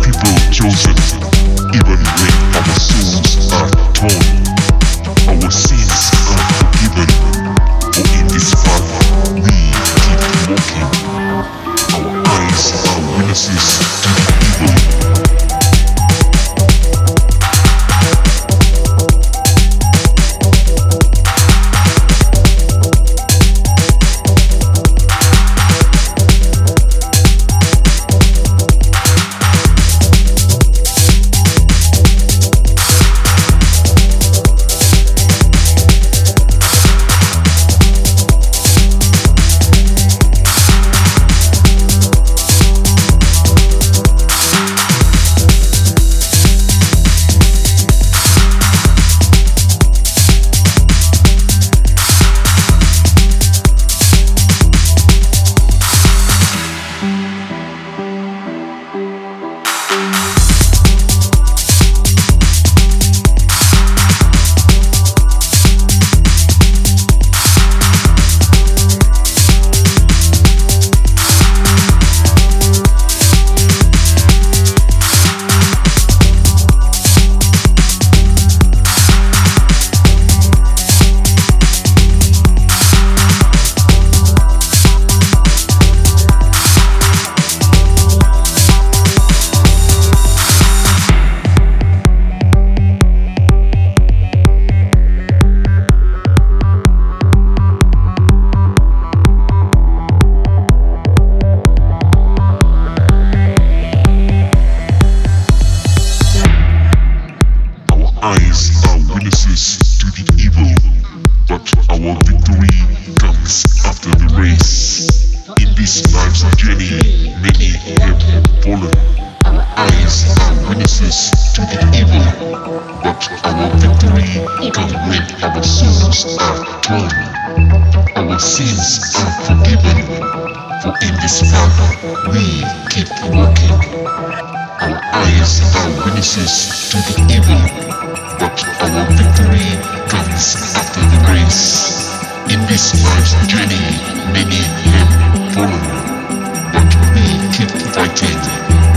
people chosen, even eyes are witnesses to the evil, but our victory comes after the race. In this life's journey, many have fallen. Our eyes are witnesses to the evil, but our victory comes when our souls are torn. Our sins are forgiven, for in this path we keep walking. Our eyes are witnesses to the evil, but our victory comes after the grace. In this life's journey, many have fallen, but we keep fighting